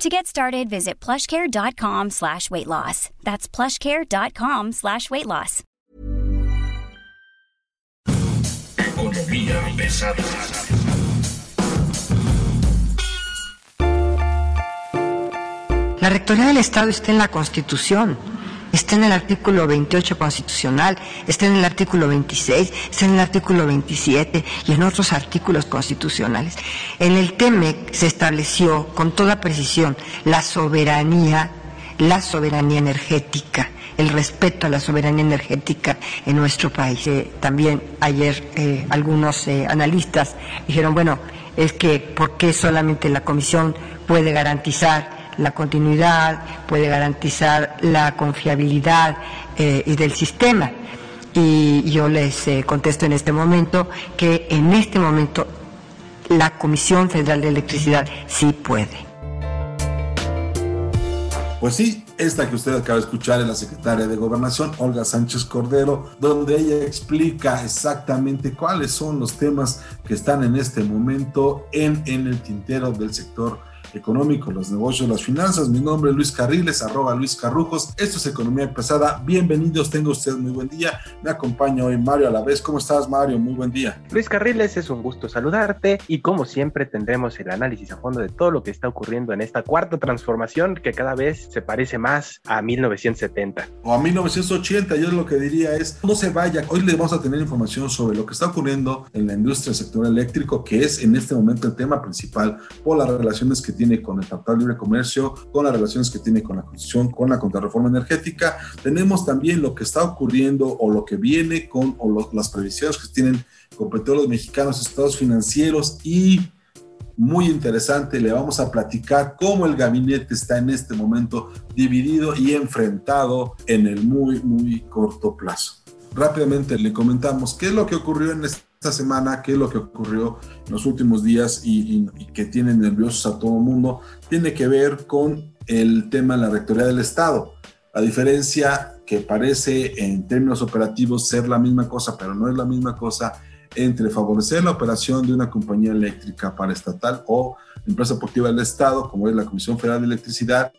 To get started, visit plushcare.com slash weight loss. That's plushcare.com slash weight loss. La Rectoría del Estado está en la Constitución. Está en el artículo 28 constitucional, está en el artículo 26, está en el artículo 27 y en otros artículos constitucionales. En el TEMEC se estableció con toda precisión la soberanía, la soberanía energética, el respeto a la soberanía energética en nuestro país. Eh, también ayer eh, algunos eh, analistas dijeron, bueno, es que ¿por qué solamente la Comisión puede garantizar la continuidad, puede garantizar la confiabilidad eh, y del sistema. Y yo les eh, contesto en este momento que en este momento la Comisión Federal de Electricidad sí puede. Pues sí, esta que usted acaba de escuchar es la secretaria de Gobernación, Olga Sánchez Cordero, donde ella explica exactamente cuáles son los temas que están en este momento en, en el tintero del sector económico, los negocios, las finanzas. Mi nombre es Luis Carriles, arroba Luis Carrujos. Esto es Economía Pesada. Bienvenidos, tengo usted muy buen día. Me acompaña hoy Mario a la vez. ¿Cómo estás, Mario? Muy buen día. Luis Carriles, es un gusto saludarte y como siempre tendremos el análisis a fondo de todo lo que está ocurriendo en esta cuarta transformación que cada vez se parece más a 1970. O a 1980, yo lo que diría es, no se vaya. Hoy les vamos a tener información sobre lo que está ocurriendo en la industria del sector eléctrico, que es en este momento el tema principal por las relaciones que tiene con el Tratado de Libre Comercio, con las relaciones que tiene con la Constitución, con la contrarreforma energética. Tenemos también lo que está ocurriendo o lo que viene con o las previsiones que tienen con petróleos mexicanos, estados financieros y muy interesante, le vamos a platicar cómo el gabinete está en este momento dividido y enfrentado en el muy, muy corto plazo. Rápidamente le comentamos qué es lo que ocurrió en este esta semana, qué es lo que ocurrió en los últimos días y, que tiene nerviosos a todo el mundo, tiene que ver con el tema de la Rectoría del Estado. La diferencia que parece en términos operativos ser la misma cosa, pero no es la misma cosa entre favorecer la operación de una compañía eléctrica para estatal o empresa deportiva del Estado, como es la Comisión Federal de Electricidad,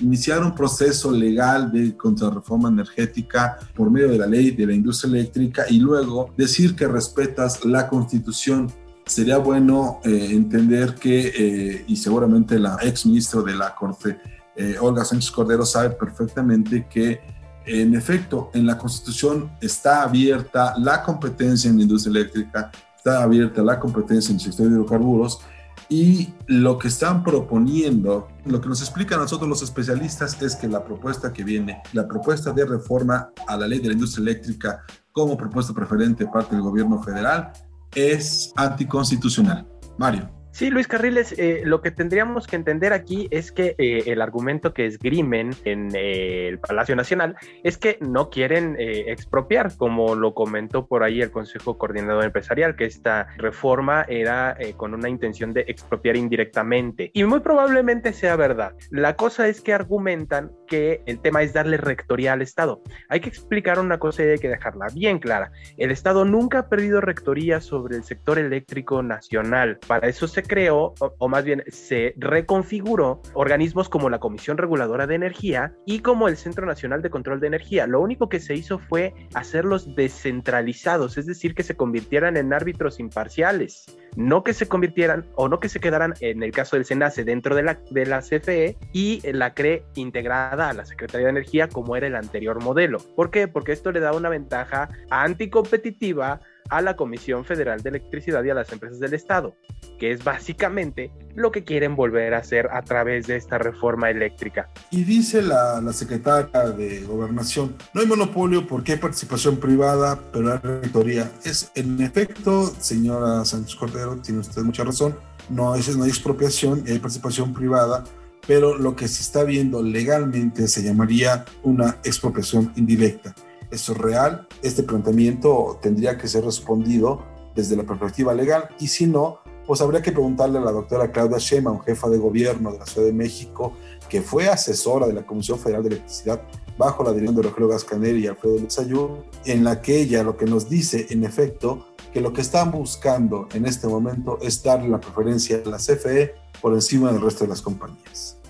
iniciar un proceso legal de contrarreforma energética por medio de la ley de la industria eléctrica y luego decir que respetas la constitución. Sería bueno eh, entender que, eh, y seguramente la ex ministra de la Corte, eh, Olga Sánchez Cordero, sabe perfectamente que en efecto, en la Constitución está abierta la competencia en la industria eléctrica, está abierta la competencia en el sector de hidrocarburos y lo que están proponiendo, lo que nos explican nosotros los especialistas es que la propuesta que viene, la propuesta de reforma a la ley de la industria eléctrica como propuesta preferente parte del gobierno federal, es anticonstitucional. Mario. Sí, Luis Carriles, eh, lo que tendríamos que entender aquí es que eh, el argumento que esgrimen en eh, el Palacio Nacional es que no quieren expropiar, como lo comentó por ahí el Consejo Coordinador Empresarial, que esta reforma era con una intención de expropiar indirectamente. Y muy probablemente sea verdad. La cosa es que argumentan que el tema es darle rectoría al Estado. Hay que explicar una cosa y hay que dejarla bien clara. El Estado nunca ha perdido rectoría sobre el sector eléctrico nacional. Para eso se creó, o, más bien se reconfiguró, organismos como la Comisión Reguladora de Energía y como el Centro Nacional de Control de Energía. Lo único que se hizo fue hacerlos descentralizados, es decir, que se convirtieran en árbitros imparciales no que se convirtieran o no que se quedaran en el caso del SENACE dentro de la, de la CFE y la CRE integrada a la Secretaría de Energía como era el anterior modelo. ¿Por qué? Porque esto le da una ventaja anticompetitiva a la Comisión Federal de Electricidad y a las empresas del Estado, que es básicamente lo que quieren volver a hacer a través de esta reforma eléctrica. Y dice la, la secretaria de Gobernación, no hay monopolio porque hay participación privada, pero hay rectoría. Es en efecto, señora Sánchez Cordero, tiene usted mucha razón, no, es, no hay expropiación, hay participación privada, pero lo que se está viendo legalmente se llamaría una expropiación indirecta. Eso es real, este planteamiento tendría que ser respondido desde la perspectiva legal y si no, pues habría que preguntarle a la doctora Claudia Sheinbaum, jefa de gobierno de la Ciudad de México, que fue asesora de la Comisión Federal de Electricidad bajo la dirección de Rogelio Gascaneri y Alfredo Lezayú, en la que ella lo que nos dice, en efecto, que lo que están buscando en este momento es darle la preferencia a la CFE por encima del resto de las compañías.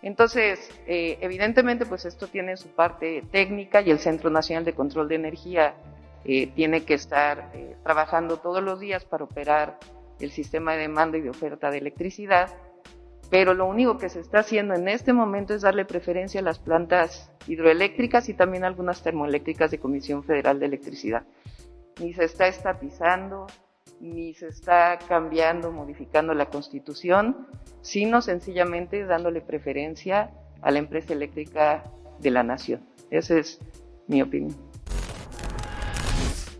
Entonces, eh, evidentemente, pues esto tiene su parte técnica y el Centro Nacional de Control de Energía eh, tiene que estar eh, trabajando todos los días para operar el sistema de demanda y de oferta de electricidad, pero lo único que se está haciendo en este momento es darle preferencia a las plantas hidroeléctricas y también algunas termoeléctricas de Comisión Federal de Electricidad. Ni se está estatizando, ni se está cambiando, modificando la constitución, sino sencillamente dándole preferencia a la empresa eléctrica de la nación. Esa es mi opinión.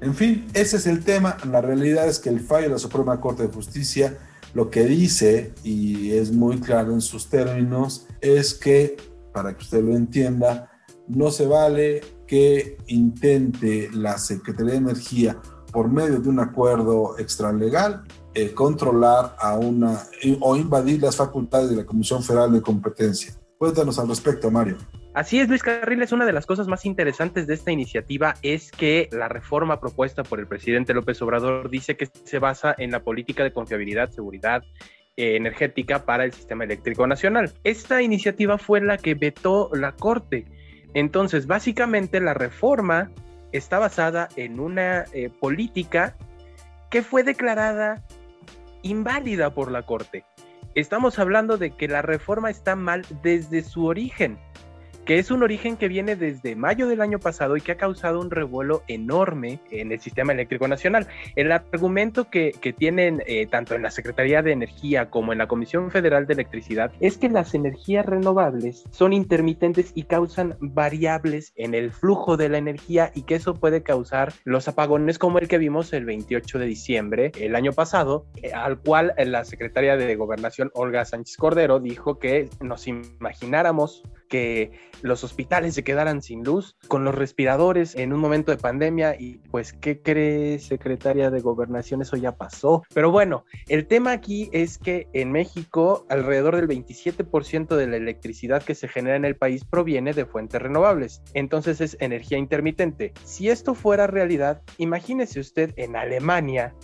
En fin, ese es el tema. La realidad es que el fallo de la Suprema Corte de Justicia lo que dice, y es muy claro en sus términos, es que, para que usted lo entienda, no se vale que intente la Secretaría de Energía por medio de un acuerdo extralegal, eh, controlar a una o invadir las facultades de la Comisión Federal de Competencia. Cuéntanos al respecto, Mario. Así es, Luis Carriles. Una de las cosas más interesantes de esta iniciativa es que la reforma propuesta por el presidente López Obrador dice que se basa en la política de confiabilidad, seguridad eh, energética para el sistema eléctrico nacional. Esta iniciativa fue la que vetó la Corte. Entonces, básicamente la reforma está basada en una eh, política que fue declarada inválida por la Corte. Estamos hablando de que la reforma está mal desde su origen que es un origen que viene desde mayo del año pasado y que ha causado un revuelo enorme en el sistema eléctrico nacional. El argumento que, tienen eh, tanto en la Secretaría de Energía como en la Comisión Federal de Electricidad es que las energías renovables son intermitentes y causan variables en el flujo de la energía y que eso puede causar los apagones como el que vimos el 28 de diciembre el año pasado, eh, al cual la Secretaria de Gobernación Olga Sánchez Cordero dijo que nos imagináramos que los hospitales se quedaran sin luz, con los respiradores en un momento de pandemia y pues, ¿qué cree secretaria de gobernación? Eso ya pasó. Pero bueno, el tema aquí es que en México alrededor del 27% de la electricidad que se genera en el país proviene de fuentes renovables, entonces es energía intermitente. Si esto fuera realidad, imagínese usted en Alemania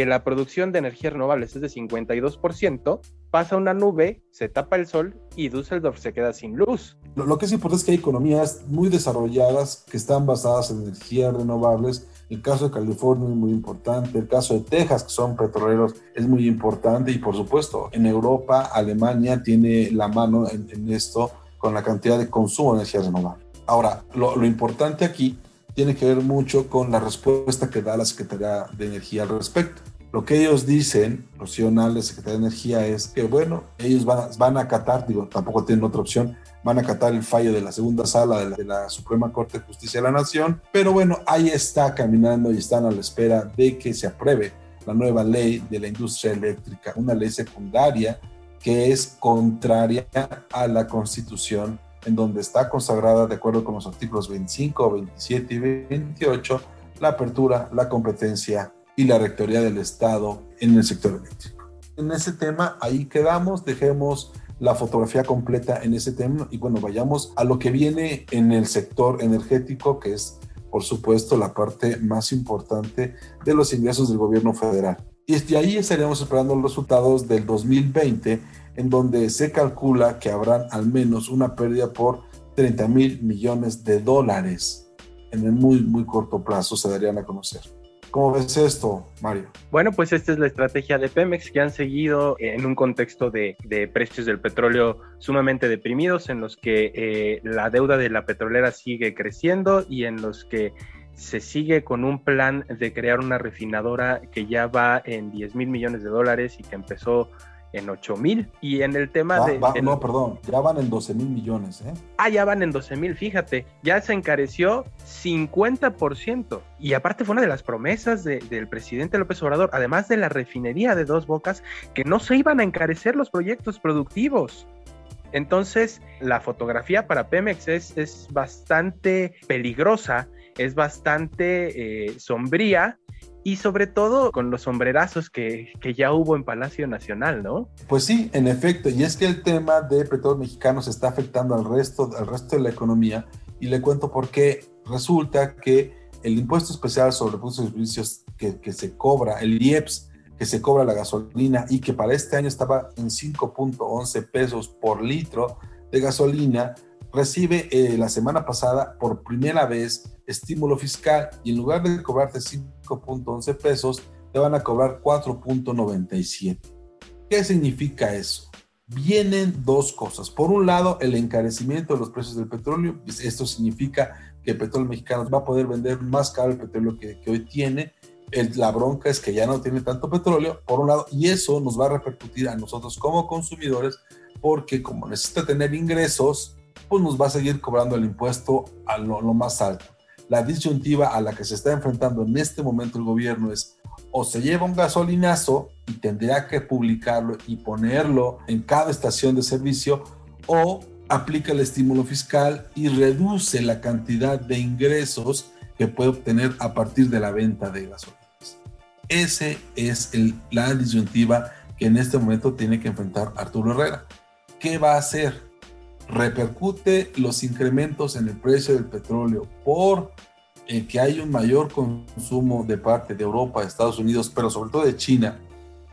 que la producción de energías renovables es de 52%, pasa una nube, se tapa el sol y Düsseldorf se queda sin luz. Lo, que es importante es que hay economías muy desarrolladas que están basadas en energías renovables. El caso de California es muy importante, el caso de Texas, que son petroleros, es muy importante y por supuesto en Europa, Alemania tiene la mano en, esto con la cantidad de consumo de energías renovables. Ahora, lo, lo importante aquí tiene que ver mucho con la respuesta que da la Secretaría de Energía al respecto. Lo que ellos dicen, Rocío la Secretaría de Energía, es que, bueno, ellos van, van, a acatar, digo, tampoco tienen otra opción, van a acatar el fallo de la segunda sala de la, Suprema Corte de Justicia de la Nación, pero bueno, ahí está caminando y están a la espera de que se apruebe la nueva ley de la industria eléctrica, una ley secundaria que es contraria a la Constitución en donde está consagrada, de acuerdo con los artículos 25, 27 y 28, la apertura, la competencia y la rectoría del Estado en el sector eléctrico. En ese tema, ahí quedamos, dejemos la fotografía completa en ese tema y bueno, vayamos a lo que viene en el sector energético, que es, por supuesto, la parte más importante de los ingresos del gobierno federal. Y ahí estaríamos esperando los resultados del 2020 en donde se calcula que habrán al menos una pérdida por 30 mil millones de dólares en el muy, muy corto plazo se darían a conocer. ¿Cómo ves esto, Mario? Bueno, pues esta es la estrategia de Pemex que han seguido en un contexto de, precios del petróleo sumamente deprimidos, en los que eh, la deuda de la petrolera sigue creciendo y en los que se sigue con un plan de crear una refinadora que ya va en 10 mil millones de dólares y que empezó en 8 mil. Y en el tema de. no, perdón, ya van en 12 mil millones, ¿eh? Ah, ya van en 12 mil, fíjate, ya se encareció 50%. Y aparte fue una de las promesas del presidente López Obrador, además de la refinería de dos bocas, que no se iban a encarecer los proyectos productivos. Entonces, la fotografía para Pemex es, es bastante peligrosa, es bastante eh, sombría y sobre todo con los sombrerazos que, que, ya hubo en Palacio Nacional, ¿no? Pues sí, en efecto, y es que el tema de petróleos mexicanos está afectando al resto, al resto de la economía y le cuento por qué resulta que el impuesto especial sobre productos y servicios que, que se cobra, el IEPS, que se cobra la gasolina y que para este año estaba en 5.11 pesos por litro de gasolina, recibe eh, la semana pasada por primera vez estímulo fiscal y en lugar de cobrarte 5.11 pesos, te van a cobrar 4.97. ¿Qué significa eso? Vienen dos cosas. Por un lado, el encarecimiento de los precios del petróleo. Esto significa que el petróleo mexicano va a poder vender más caro el petróleo que, que hoy tiene la bronca es que ya no tiene tanto petróleo, por un lado, y eso nos va a repercutir a nosotros como consumidores, porque como necesita tener ingresos, pues nos va a seguir cobrando el impuesto a lo, más alto. La disyuntiva a la que se está enfrentando en este momento el gobierno es o se lleva un gasolinazo y tendría que publicarlo y ponerlo en cada estación de servicio, o aplica el estímulo fiscal y reduce la cantidad de ingresos que puede obtener a partir de la venta de gasolina. Ese es el, la disyuntiva que en este momento tiene que enfrentar Arturo Herrera. ¿Qué va a hacer? ¿Repercute los incrementos en el precio del petróleo por eh, que hay un mayor consumo de parte de Europa, Estados Unidos, pero sobre todo de China,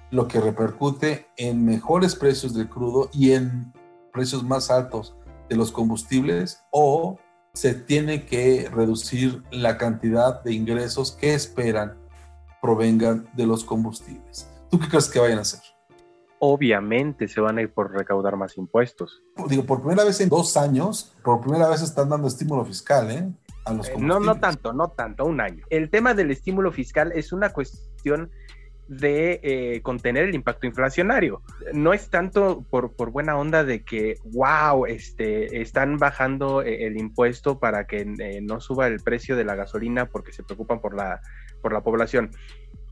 lo que repercute en mejores precios del crudo y en precios más altos de los combustibles o se tiene que reducir la cantidad de ingresos que esperan provengan de los combustibles. ¿Tú qué crees que vayan a hacer? Obviamente se van a ir por recaudar más impuestos. Digo, por primera vez en dos años, por primera vez están dando estímulo fiscal, ¿eh? A los combustibles. no, no tanto, no tanto, un año. El tema del estímulo fiscal es una cuestión de eh, contener el impacto inflacionario. No es tanto por, por, buena onda de que, wow, este, están bajando eh, el impuesto para que eh, no suba el precio de la gasolina porque se preocupan por la por la población.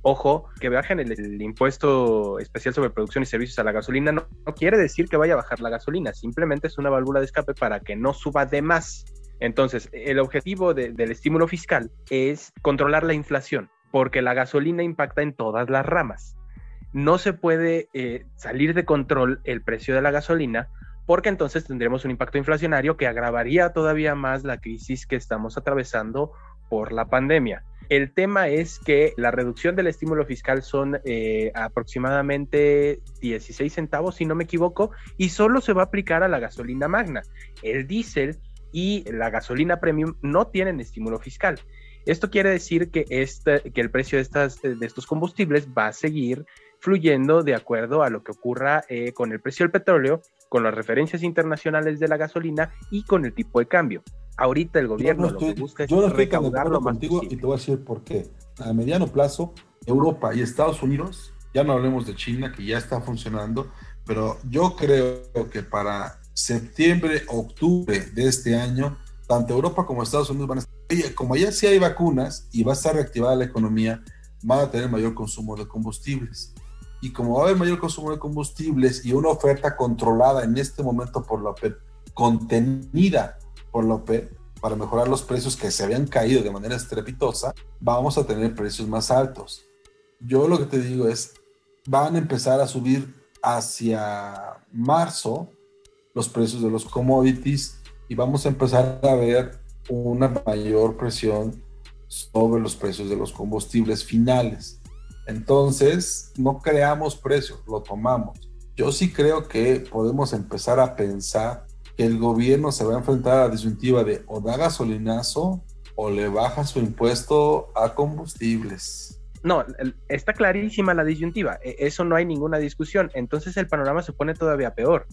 Ojo, que bajen el, impuesto especial sobre producción y servicios a la gasolina no, quiere decir que vaya a bajar la gasolina, simplemente es una válvula de escape para que no suba de más. Entonces, el objetivo del estímulo fiscal es controlar la inflación, porque la gasolina impacta en todas las ramas. No se puede eh, salir de control el precio de la gasolina porque entonces tendremos un impacto inflacionario que agravaría todavía más la crisis que estamos atravesando por la pandemia. El tema es que la reducción del estímulo fiscal son eh, aproximadamente 16 centavos, si no me equivoco, y solo se va a aplicar a la gasolina magna. El diésel y la gasolina premium no tienen estímulo fiscal. Esto quiere decir que, este, que el precio de, estas, de estos combustibles va a seguir fluyendo de acuerdo a lo que ocurra eh, con el precio del petróleo, con las referencias internacionales de la gasolina y con el tipo de cambio. Ahorita el gobierno lo que busca es yo no estoy recaudar lo contigo y te voy a decir por qué. A mediano plazo, Europa y Estados Unidos, ya no hablemos de China, que ya está funcionando, pero yo creo que para septiembre, octubre de este año, tanto Europa como Estados Unidos van a estar, como ya sí hay vacunas y va a estar reactivada la economía, van a tener mayor consumo de combustibles. Y como va a haber mayor consumo de combustibles y una oferta controlada en este momento por la OPEP, contenida por la OPEP para mejorar los precios que se habían caído de manera estrepitosa, vamos a tener precios más altos. Yo lo que te digo es, van a empezar a subir hacia marzo los precios de los commodities y vamos a empezar a ver una mayor presión sobre los precios de los combustibles finales. Entonces, no creamos precios, lo tomamos. Yo sí creo que podemos empezar a pensar que el gobierno se va a enfrentar a la disyuntiva de o da gasolinazo o le baja su impuesto a combustibles. No, está clarísima la disyuntiva, e, eso no hay ninguna discusión. Entonces el panorama se pone todavía peor,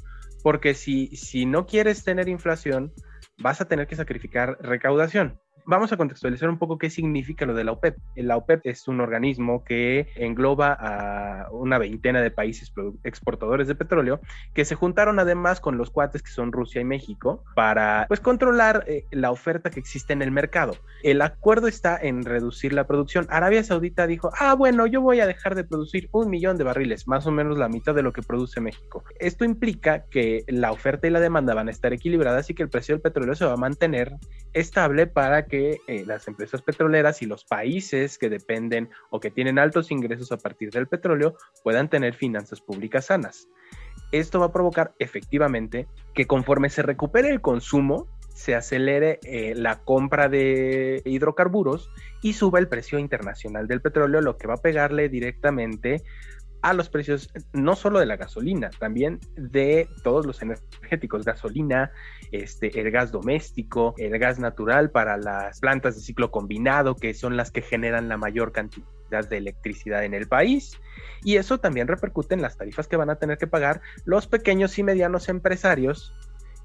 porque si, si no quieres tener inflación, vas a tener que sacrificar recaudación. Vamos a contextualizar un poco qué significa lo de la OPEP. La OPEP es un organismo que engloba a una veintena de países exportadores de petróleo que se juntaron además con los cuates que son Rusia y México para pues controlar eh, la oferta que existe en el mercado. El acuerdo está en reducir la producción. Arabia Saudita dijo, ah, bueno, yo voy a dejar de producir un millón de barriles, más o menos la mitad de lo que produce México. Esto implica que la oferta y la demanda van a estar equilibradas y que el precio del petróleo se va a mantener estable para que eh, las empresas petroleras y los países que dependen o que tienen altos ingresos a partir del petróleo puedan tener finanzas públicas sanas. Esto va a provocar efectivamente que conforme se recupere el consumo, se acelere eh, la compra de hidrocarburos y suba el precio internacional del petróleo, lo que va a pegarle directamente a los precios no solo de la gasolina, también de todos los energéticos, gasolina, este, el gas doméstico, el gas natural para las plantas de ciclo combinado, que son las que generan la mayor cantidad de electricidad en el país. Y eso también repercute en las tarifas que van a tener que pagar los pequeños y medianos empresarios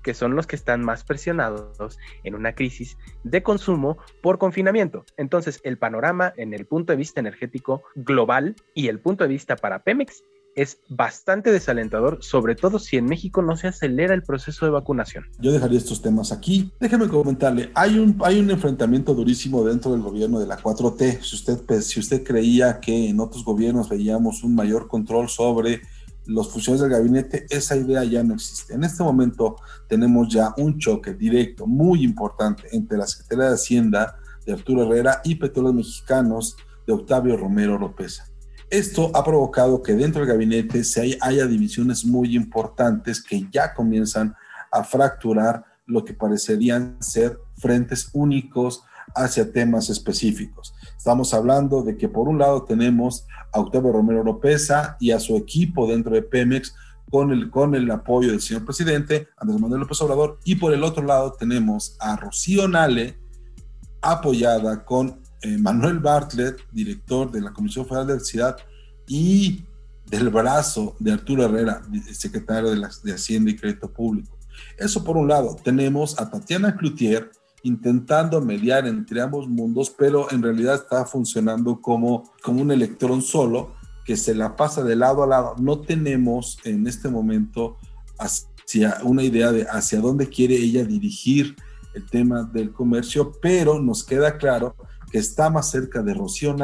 que son los que están más presionados en una crisis de consumo por confinamiento. Entonces, el panorama en el punto de vista energético global y el punto de vista para Pemex es bastante desalentador, sobre todo si en México no se acelera el proceso de vacunación. Yo dejaría estos temas aquí. Déjeme comentarle, hay un, hay un enfrentamiento durísimo dentro del gobierno de la 4T. Si usted, pues, si usted creía que en otros gobiernos veíamos un mayor control sobre los funcionarios del gabinete, esa idea ya no existe. En este momento tenemos ya un choque directo muy importante entre la Secretaría de Hacienda de Arturo Herrera y Petróleos Mexicanos de Octavio Romero López. Esto ha provocado que dentro del gabinete se haya divisiones muy importantes que ya comienzan a fracturar lo que parecerían ser frentes únicos hacia temas específicos. Estamos hablando de que por un lado tenemos a Octavio Romero Lopeza y a su equipo dentro de Pemex con el, con el apoyo del señor presidente Andrés Manuel López Obrador y por el otro lado tenemos a Rocío Nale apoyada con eh, Manuel Bartlett, director de la Comisión Federal de Electricidad y del brazo de Arturo Herrera, secretario de, de Hacienda y Crédito Público. Eso por un lado. Tenemos a Tatiana Cloutier, intentando mediar entre ambos mundos, pero en realidad está funcionando como, como un electrón solo que se la pasa de lado a lado. No tenemos en este momento hacia una idea de hacia dónde quiere ella dirigir el tema del comercio, pero nos queda claro que está más cerca de Rocío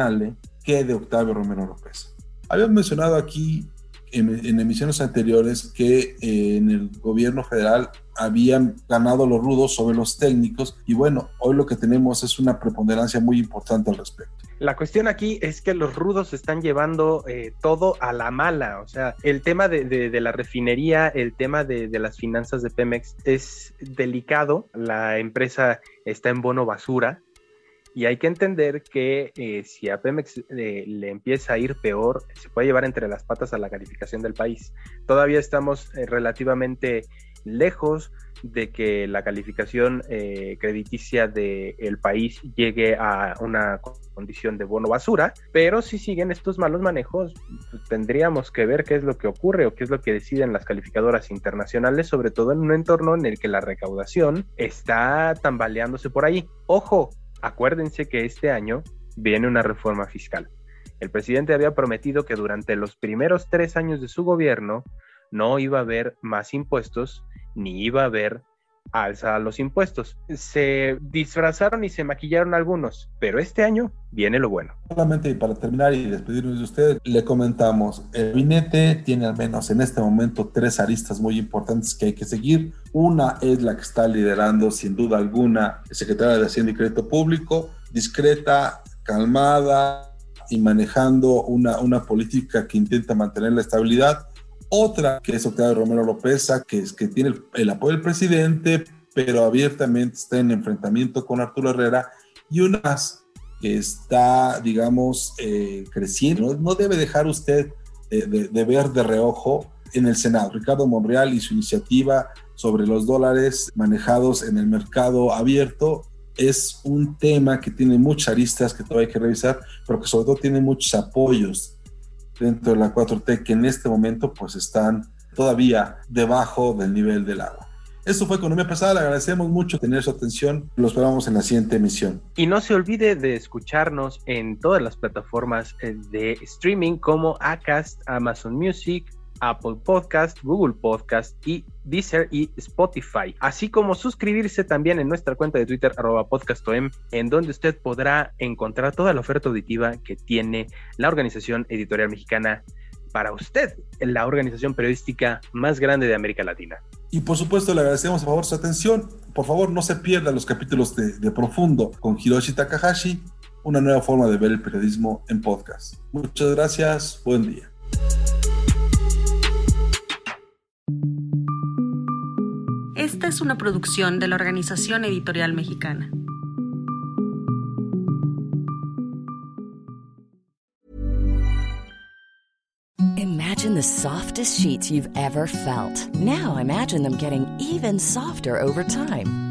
que de Octavio Romero López. Habíamos mencionado aquí en, emisiones anteriores que eh, en el gobierno federal habían ganado los rudos sobre los técnicos y bueno, hoy lo que tenemos es una preponderancia muy importante al respecto. La cuestión aquí es que los rudos están llevando eh, todo a la mala, o sea, el tema de, la refinería, el tema de, las finanzas de Pemex es delicado, la empresa está en bono basura, y hay que entender que eh, si a Pemex eh, le empieza a ir peor, se puede llevar entre las patas a la calificación del país. Todavía estamos relativamente lejos de que la calificación eh, crediticia del país llegue a una condición de bono basura, pero si siguen estos malos manejos, pues, tendríamos que ver qué es lo que ocurre o qué es lo que deciden las calificadoras internacionales, sobre todo en un entorno en el que la recaudación está tambaleándose por ahí. Ojo, acuérdense que este año viene una reforma fiscal. El presidente había prometido que durante los primeros tres años de su gobierno no iba a haber más impuestos ni iba a haber alza los impuestos. Se disfrazaron y se maquillaron algunos, pero este año viene lo bueno. Solamente para terminar y despedirnos de ustedes, le comentamos, el gabinete tiene al menos en este momento tres aristas muy importantes que hay que seguir. Una es la que está liderando sin duda alguna el secretario de Hacienda y Crédito Público, discreta, calmada y manejando una, una política que intenta mantener la estabilidad otra que es Octavio Romero López, que, es, que tiene el, apoyo del presidente, pero abiertamente está en enfrentamiento con Arturo Herrera. Y una más que está, digamos, eh, creciendo. No, debe dejar usted eh, de, ver de reojo en el Senado. Ricardo Monreal y su iniciativa sobre los dólares manejados en el mercado abierto es un tema que tiene muchas aristas que todavía hay que revisar, pero que sobre todo tiene muchos apoyos dentro de la 4T que en este momento pues están todavía debajo del nivel del agua. Esto fue Economía Pesada, le agradecemos mucho tener su atención, lo esperamos en la siguiente emisión. Y no se olvide de escucharnos en todas las plataformas eh, de streaming como Acast, Amazon Music, Apple Podcast, Google Podcast y Deezer y Spotify, así como suscribirse también en nuestra cuenta de Twitter arroba podcastom, en donde usted podrá encontrar toda la oferta auditiva que tiene la Organización Editorial Mexicana para usted, la organización periodística más grande de América Latina. Y por supuesto le agradecemos a favor su atención. Por favor no se pierdan los capítulos de, de Profundo con Hiroshi Takahashi, una nueva forma de ver el periodismo en podcast. Muchas gracias, buen día. Es una producción de la Organización Editorial Mexicana. Imagine the softest sheets you've ever felt. Now imagine them getting even softer over time.